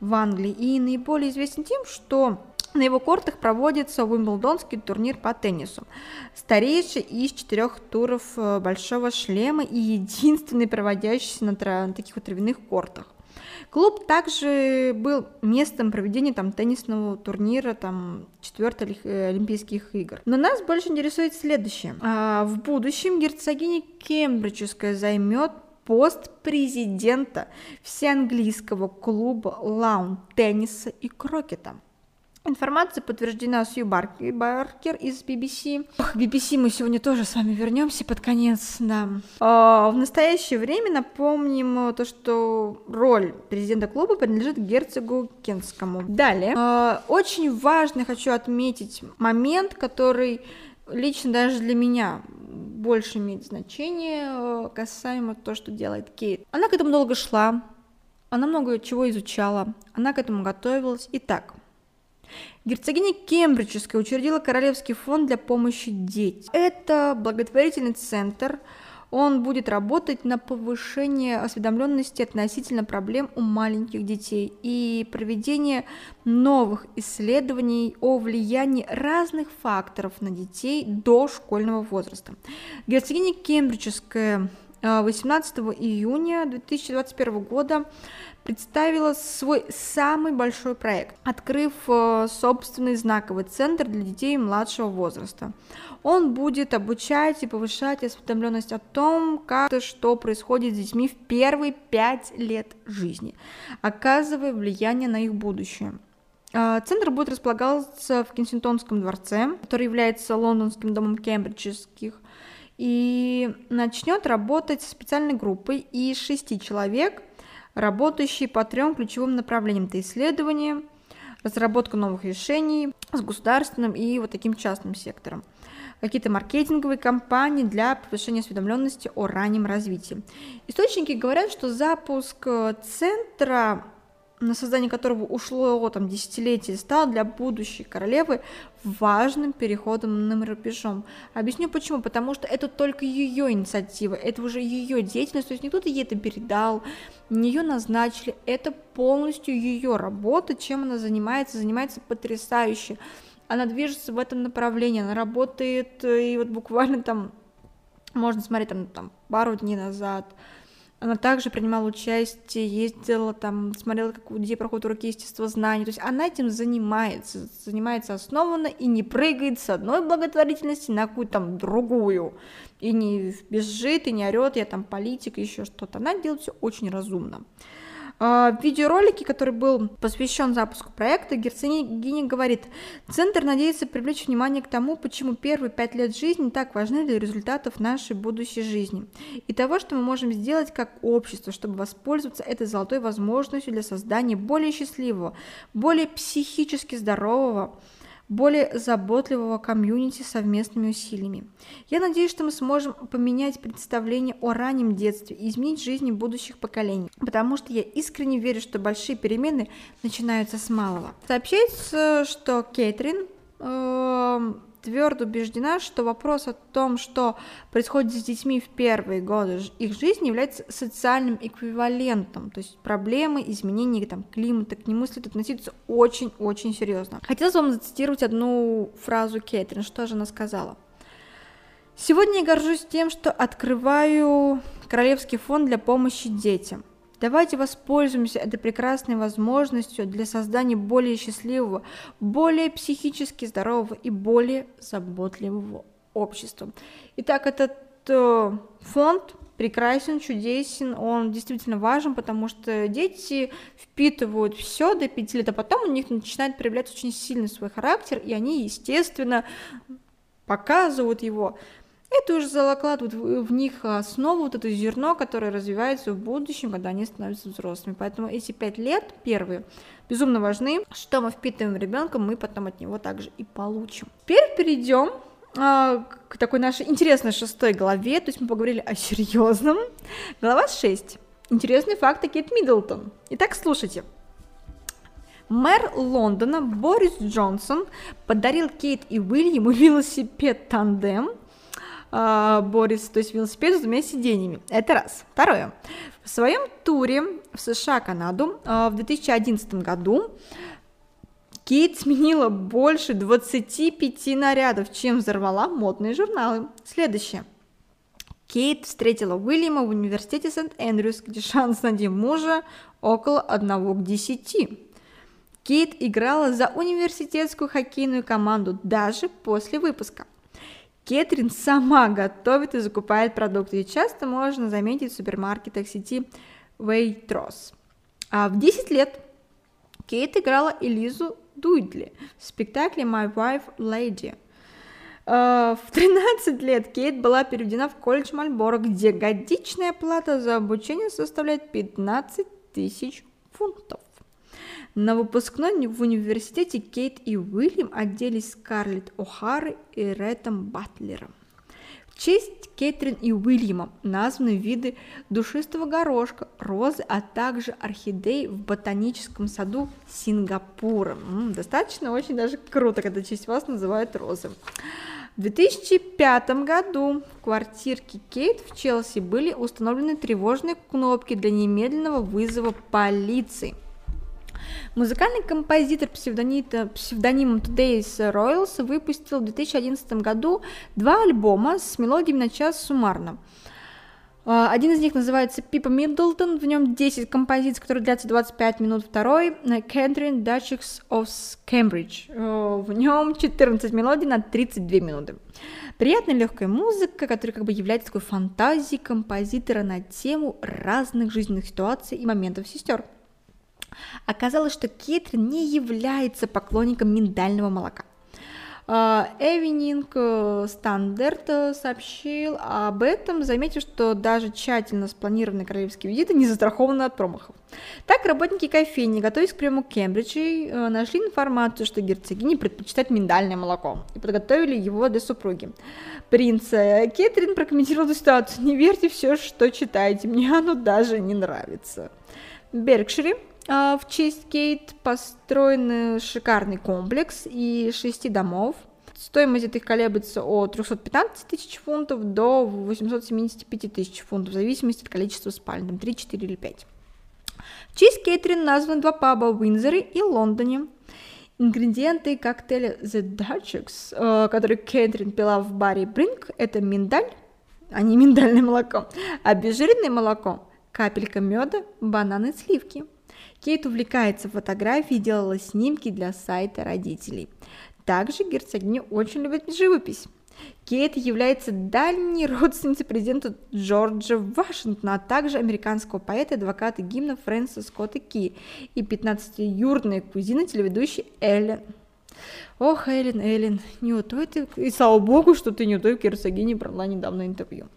в Англии и наиболее известен тем, что на его кортах проводится Уимблдонский турнир по теннису, старейший из четырех туров э, большого шлема и единственный проводящийся на таких вот травяных кортах. Клуб также был местом проведения там теннисного турнира, там четвертых э, Олимпийских игр. Но нас больше интересует следующее. А, в будущем герцогиня Кембриджская займет пост президента всеанглийского клуба лаун тенниса и крокета. Информация подтверждена Сью Баркер из BBC. Ох, BBC мы сегодня тоже с вами вернемся под конец, да. А, в настоящее время напомним то, что роль президента клуба принадлежит герцогу Кенскому. Далее, а, очень важный хочу отметить момент, который лично даже для меня больше имеет значение э, касаемо того, что делает Кейт. Она к этому долго шла, она много чего изучала, она к этому готовилась. Итак, Герцогиня Кембриджская учредила Королевский фонд для помощи детям. Это благотворительный центр, он будет работать на повышение осведомленности относительно проблем у маленьких детей и проведение новых исследований о влиянии разных факторов на детей до школьного возраста. Герцогиня Кембриджская 18 июня 2021 года представила свой самый большой проект, открыв э, собственный знаковый центр для детей младшего возраста. Он будет обучать и повышать осведомленность о том, как и что происходит с детьми в первые пять лет жизни, оказывая влияние на их будущее. А, центр будет располагаться в Кенсингтонском дворце, который является лондонским домом кембриджских, и начнет работать со специальной группой из шести человек, работающей по трем ключевым направлениям. Это исследование, разработка новых решений с государственным и вот таким частным сектором какие-то маркетинговые кампании для повышения осведомленности о раннем развитии. Источники говорят, что запуск э, центра на создание которого ушло там десятилетие, стал для будущей королевы важным переходом рубежом. Объясню почему. Потому что это только ее инициатива, это уже ее деятельность, то есть не кто-то ей это передал, не ее назначили, это полностью ее работа, чем она занимается, занимается потрясающе. Она движется в этом направлении, она работает, и вот буквально там, можно смотреть там, там пару дней назад, она также принимала участие, ездила там, смотрела, как у детей проходят уроки естествознания. То есть она этим занимается, занимается основанно и не прыгает с одной благотворительности на какую-то там другую. И не бежит, и не орет, я там политик, еще что-то. Она делает все очень разумно. А, в видеоролике, который был посвящен запуску проекта, Герцогиня говорит, Центр надеется привлечь внимание к тому, почему первые пять лет жизни так важны для результатов нашей будущей жизни и того, что мы можем сделать как общество, чтобы воспользоваться этой золотой возможностью для создания более счастливого, более психически здорового, более заботливого комьюнити совместными усилиями. Я надеюсь, что мы сможем поменять представление о раннем детстве и изменить жизни будущих поколений, потому что я искренне верю, что большие перемены начинаются с малого. Сообщается, что Кейтрин э, твердо убеждена, что вопрос о том, что происходит с детьми в первые годы их жизни, является социальным эквивалентом, то есть проблемы, изменения там, климата, к нему следует относиться очень-очень серьезно. Хотелось вам зацитировать одну фразу Кэтрин, что же она сказала. Сегодня я горжусь тем, что открываю Королевский фонд для помощи детям – Давайте воспользуемся этой прекрасной возможностью для создания более счастливого, более психически здорового и более заботливого общества. Итак, этот э, фонд прекрасен, чудесен, он действительно важен, потому что дети впитывают все до 5 лет, а потом у них начинает проявляться очень сильный свой характер, и они, естественно, показывают его это уже закладывает в них основу, вот это зерно, которое развивается в будущем, когда они становятся взрослыми. Поэтому эти пять лет первые безумно важны. Что мы впитываем ребенка, мы потом от него также и получим. Теперь перейдем а, к такой нашей интересной шестой главе, то есть мы поговорили о серьезном. Глава 6. Интересный факт о Кейт Миддлтон. Итак, слушайте. Мэр Лондона Борис Джонсон подарил Кейт и Уильяму велосипед тандем – э, Борис, то есть велосипед с двумя сиденьями. Это раз. Второе. В своем туре в США, Канаду э, в 2011 году Кейт сменила больше 25 нарядов, чем взорвала модные журналы. Следующее. Кейт встретила Уильяма в университете Сент-Эндрюс, где шанс найти мужа около 1 к 10. Кейт играла за университетскую хоккейную команду даже после выпуска. Кетрин сама готовит и закупает продукты. И часто можно заметить в супермаркетах сети Waitrose. А в 10 лет Кейт играла Элизу Дуйдли в спектакле My Wife Lady. Э, в 13 лет Кейт была переведена в колледж Мальборо, где годичная плата за обучение составляет 15 тысяч фунтов. На выпускной в университете Кейт и Уильям оделись Скарлетт О'Хары и Рэтом Батлером. В честь Кэтрин и Уильяма названы виды душистого горошка, розы, а также орхидей в ботаническом саду Сингапура. Достаточно очень даже круто, когда честь вас называют розы. В 2005 году в квартирке Кейт в Челси были установлены тревожные кнопки для немедленного вызова полиции – Музыкальный композитор псевдонимом Today's Royals выпустил в 2011 году два альбома с мелодиями на час суммарно. А, один из них называется Пипа Миддлтон, в нем 10 композиций, которые длятся 25 минут. Второй Кэтрин Duchess of Cambridge, э, в нем 14 мелодий на 32 минуты. Приятная легкая музыка, которая как бы является такой фантазией композитора на тему разных жизненных ситуаций и моментов сестер. Оказалось, что Кетрин не является поклонником миндального молока. Evening э, Стандарт э, сообщил об этом, заметив, что даже тщательно спланированные королевские визиты не застрахованы от промахов. Так, работники кофейни, готовясь к приему Кембриджей, э, нашли информацию, что герцогиня предпочитает миндальное молоко, и подготовили его для супруги. Принц Кетрин прокомментировал эту ситуацию. «Не верьте все, что читаете, мне оно даже не нравится». Беркшире а, в честь Кейт построен шикарный комплекс и шести домов. Стоимость этих колеблется от 315 тысяч фунтов до 875 тысяч фунтов, в зависимости от количества спален, там 3, 4 или 5. В честь Кейтрин названы два паба в Уинзоре и Лондоне. Ингредиенты коктейля The Duchess, э, который Кейтрин пила в баре Бринк, это миндаль, а не миндальное молоко, обезжиренное молоко, капелька меда, бананы, сливки – Кейт увлекается фотографией и делала снимки для сайта родителей. Также герцогиня очень любит живопись. Кейт является дальней *laughs* родственницей президента Джорджа Вашингтона, а также американского поэта и адвоката гимна Фрэнса Скотта Ки и 15-юрная кузина телеведущей Эллен. Ох, Эллен, Эллен, не у той ты... И слава богу, что ты не у той герцогини брала недавно интервью.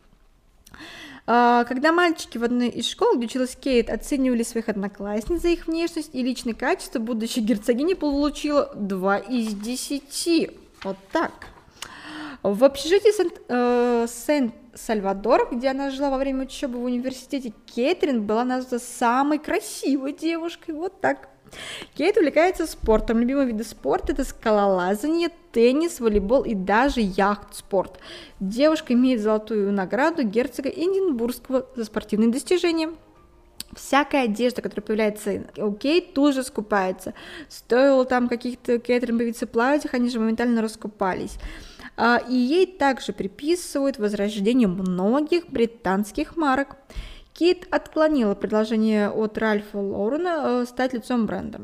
А, когда мальчики в одной из школ, где училась Кейт, оценивали своих одноклассниц за их внешность и личные качества, будущая герцогиня получила 2 из 10. Вот так. В общежитии э, Сен-Сальвадор, где она жила во время учебы в университете, Кэтрин была названа самой красивой девушкой. Вот так. Кейт увлекается спортом. Любимые виды спорта – это скалолазание, теннис, волейбол и даже яхт-спорт. Девушка имеет золотую награду герцога Эдинбургского за спортивные достижения. Всякая одежда, которая появляется у Кейт, тут же скупается. Стоило там каких-то Кэтрин появиться платьях, они же моментально раскупались. А, и ей также приписывают возрождение многих британских марок. Кейт отклонила предложение от Ральфа Лоурена э, стать лицом бренда.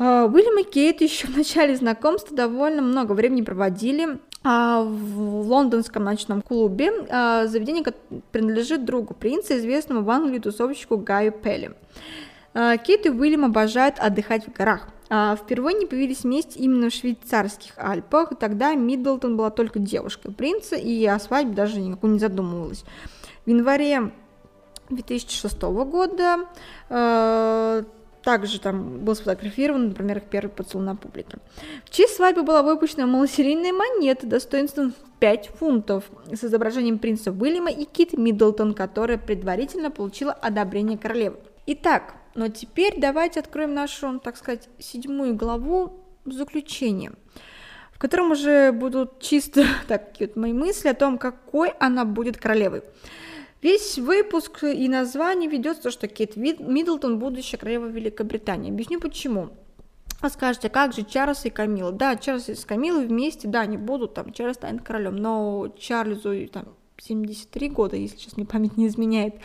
Э, Уильям и Кейт еще в начале знакомства довольно много времени проводили а, в лондонском ночном клубе, а, заведение принадлежит другу принца, известному в Англии тусовщику Гаю Пелли. Э, Кейт и Уильям обожают отдыхать в горах. Впервые они появились вместе именно в швейцарских Альпах, тогда Миддлтон была только девушкой принца и о свадьбе даже никакой не задумывалась. В январе 2006 года. Э, также там был сфотографирован, например, их первый поцелуй на публике. В честь свадьбы была выпущена малосерийная монета достоинством 5 фунтов с изображением принца Уильяма и Кит Миддлтон, которая предварительно получила одобрение королевы. Итак, но теперь давайте откроем нашу, так сказать, седьмую главу заключения, в котором уже будут чисто *laughs* такие вот мои мысли о том, какой она будет королевой. Весь выпуск и название ведется, что Кейт Миддлтон – будущая королева Великобритании. Объясню почему. Вы скажете, как же Чарльз и Камила? Да, Чарльз и Камила вместе, да, они будут, там, Чарльз станет королем, но Чарльзу там 73 года, если сейчас мне память не изменяет.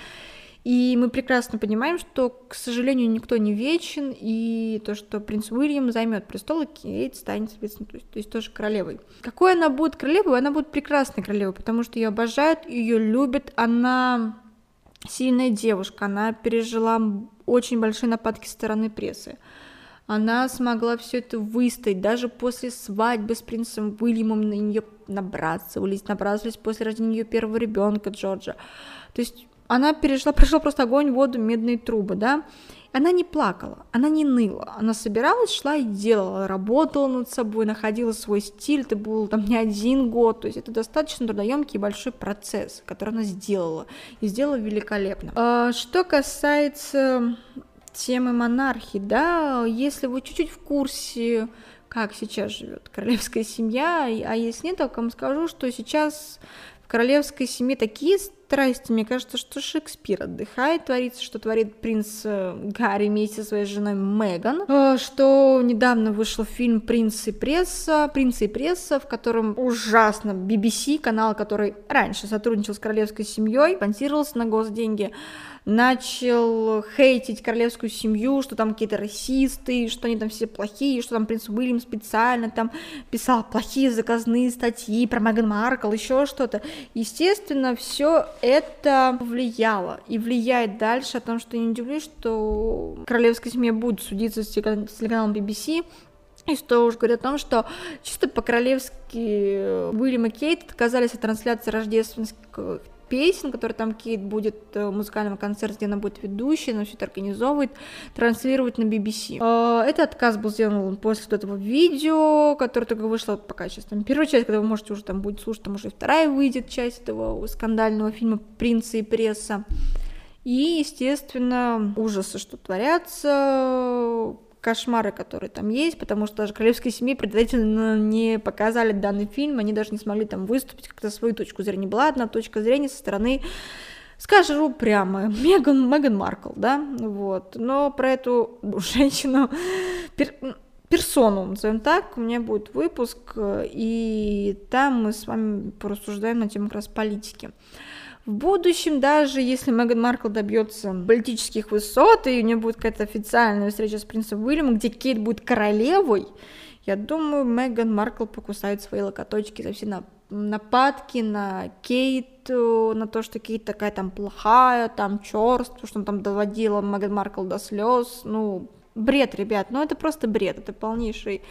И мы прекрасно понимаем, что, к сожалению, никто не вечен, и то, что принц Уильям займет престол, и Кейт станет, соответственно, то есть, то есть тоже королевой. Какой она будет королевой? Она будет прекрасной королевой, потому что ее обожают, ее любят, она сильная девушка, она пережила очень большие нападки со стороны прессы. она смогла все это выстоять, даже после свадьбы с принцем Уильямом на нее набрасывались, набрасывались после рождения ее первого ребенка Джорджа. То есть она перешла, прошла просто огонь, воду, медные трубы, да, она не плакала, она не ныла, она собиралась, шла и делала, работала над собой, находила свой стиль, это был там не один год, то есть это достаточно трудоемкий большой процесс, который она сделала, и сделала великолепно. А, что касается темы монархии, да, если вы чуть-чуть в курсе, как сейчас живет королевская семья, а если нет, то я вам скажу, что сейчас в королевской семье такие страсти. Мне кажется, что Шекспир отдыхает, творится, что творит принц э, Гарри вместе со своей женой Меган, э, что недавно вышел фильм «Принц и пресса», «Принц и пресса», в котором ужасно BBC, канал, который раньше сотрудничал с королевской семьей, спонсировался на госденьги, начал хейтить королевскую семью, что там какие-то расисты, что они там все плохие, что там принц Уильям специально там писал плохие заказные статьи про Меган Маркл, еще что-то. Естественно, все это влияло и влияет дальше о том, что я не удивлюсь, что королевская семья будет судиться с телеканалом BBC, и что уж говорят о том, что чисто по-королевски Уильям и Кейт отказались от трансляции рождественских песен, которые там Кейт будет э, в музыкальном концерте, где она будет ведущей, она все это организовывает, транслировать на BBC. Э, этот отказ был сделан после вот этого видео, которое только вышло пока сейчас там первая часть, когда вы можете уже там будет слушать, там уже вторая выйдет часть этого скандального фильма «Принца и пресса». И, естественно, ужасы, что творятся, кошмары, которые там есть, потому что даже королевской семье предварительно не показали данный фильм, они даже не смогли там выступить, как-то свою точку зрения. Была одна точка зрения со стороны скажу прямо, Меган, Меган Маркл, да, вот, но про эту *laughs* женщину, пер, персону, назовем так, у меня будет выпуск, и там мы с вами порассуждаем на тему как раз политики. В будущем, даже если Меган Маркл добьется политических высот, и у нее будет какая-то официальная встреча с принцем Уильямом, где Кейт будет королевой, я думаю, Меган Маркл покусает свои локоточки за все на нападки на Кейт, на то, что Кейт такая там плохая, там черствая, что он там доводила Меган Маркл до слез, ну, бред, ребят, ну это просто бред, это полнейший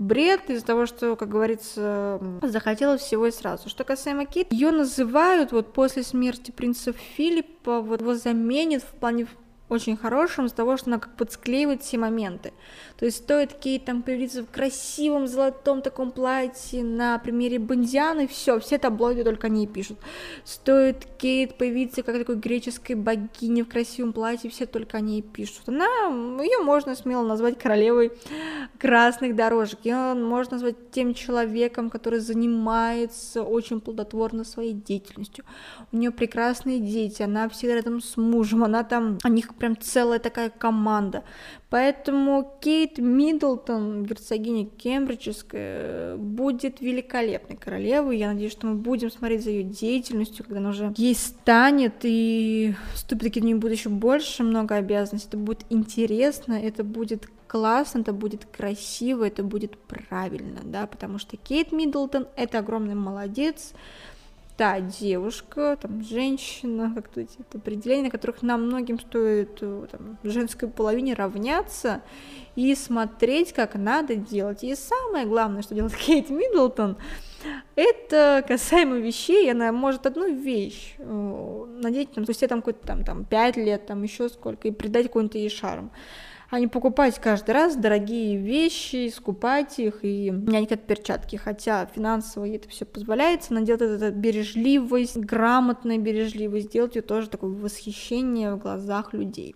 бред из-за того, что, как говорится, захотелось всего и сразу. Что касаемо Кейт, ее называют вот после смерти принца Филиппа, вот его заменит в плане очень хорошим с того, что она как подсклеивает все моменты. То есть стоит Кейт там появиться в красивом золотом таком платье на примере Бондианы, все, все таблоиды только они пишут. Стоит Кейт появиться как такой греческой богине в красивом платье, все только они пишут. Она, ее можно смело назвать королевой красных дорожек, ее можно назвать тем человеком, который занимается очень плодотворно своей деятельностью. У нее прекрасные дети, она всегда рядом с мужем, она там, у них прям целая такая команда. Поэтому Кейт Миддлтон, герцогиня Кембриджская, будет великолепной королевой. Я надеюсь, что мы будем смотреть за ее деятельностью, когда она уже ей станет и вступит к ней будет еще больше много обязанностей. Это будет интересно, это будет классно, это будет красиво, это будет правильно, да, потому что Кейт Миддлтон это огромный молодец, та девушка, там, женщина, как-то эти определения, на которых нам многим стоит э, там, женской половине равняться и смотреть, как надо делать. И самое главное, что делает *laughs* Кейт Миддлтон, это касаемо вещей, она может одну вещь э, надеть, там, спустя там какой-то там, там 5 лет, там еще сколько, и придать какой-нибудь ей шарм а не покупать каждый раз дорогие вещи, скупать их и нянять как перчатки, хотя финансово ей это все позволяется, она делает это бережливость, грамотная бережливость, делать ее тоже такое восхищение в глазах людей.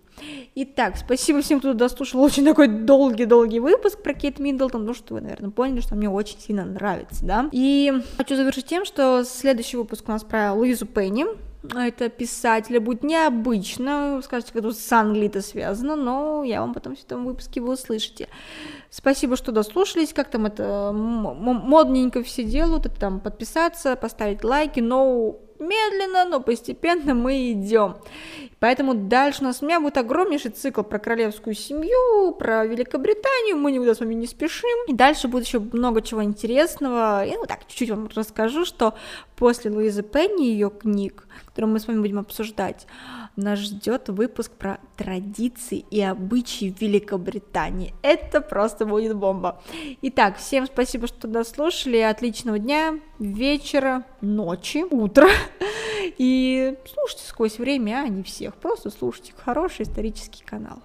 Итак, спасибо всем, кто дослушал очень такой долгий-долгий выпуск про Кейт Миддлтон, ну что вы, наверное, поняли, что мне очень сильно нравится, да. И хочу завершить тем, что следующий выпуск у нас про Луизу Пенни, это писателя будет необычно, скажете, как тут с Англией это связано, но я вам потом в этом выпуске вы услышите. Спасибо, что дослушались, как там это модненько все делают, это там подписаться, поставить лайки, но медленно, но постепенно мы идем. Поэтому дальше у нас у меня будет огромнейший цикл про королевскую семью, про Великобританию, мы никуда с вами не спешим. И дальше будет еще много чего интересного. И ну так, чуть-чуть вам расскажу, что после Луизы Пенни, ее книг, которую мы с вами будем обсуждать, нас ждет выпуск про традиции и обычаи Великобритании. Это просто будет бомба. Итак, всем спасибо, что дослушали. Отличного дня, вечера, ночи, утра. *laughs* И слушайте сквозь время, а не всех. Просто слушайте хороший исторический канал.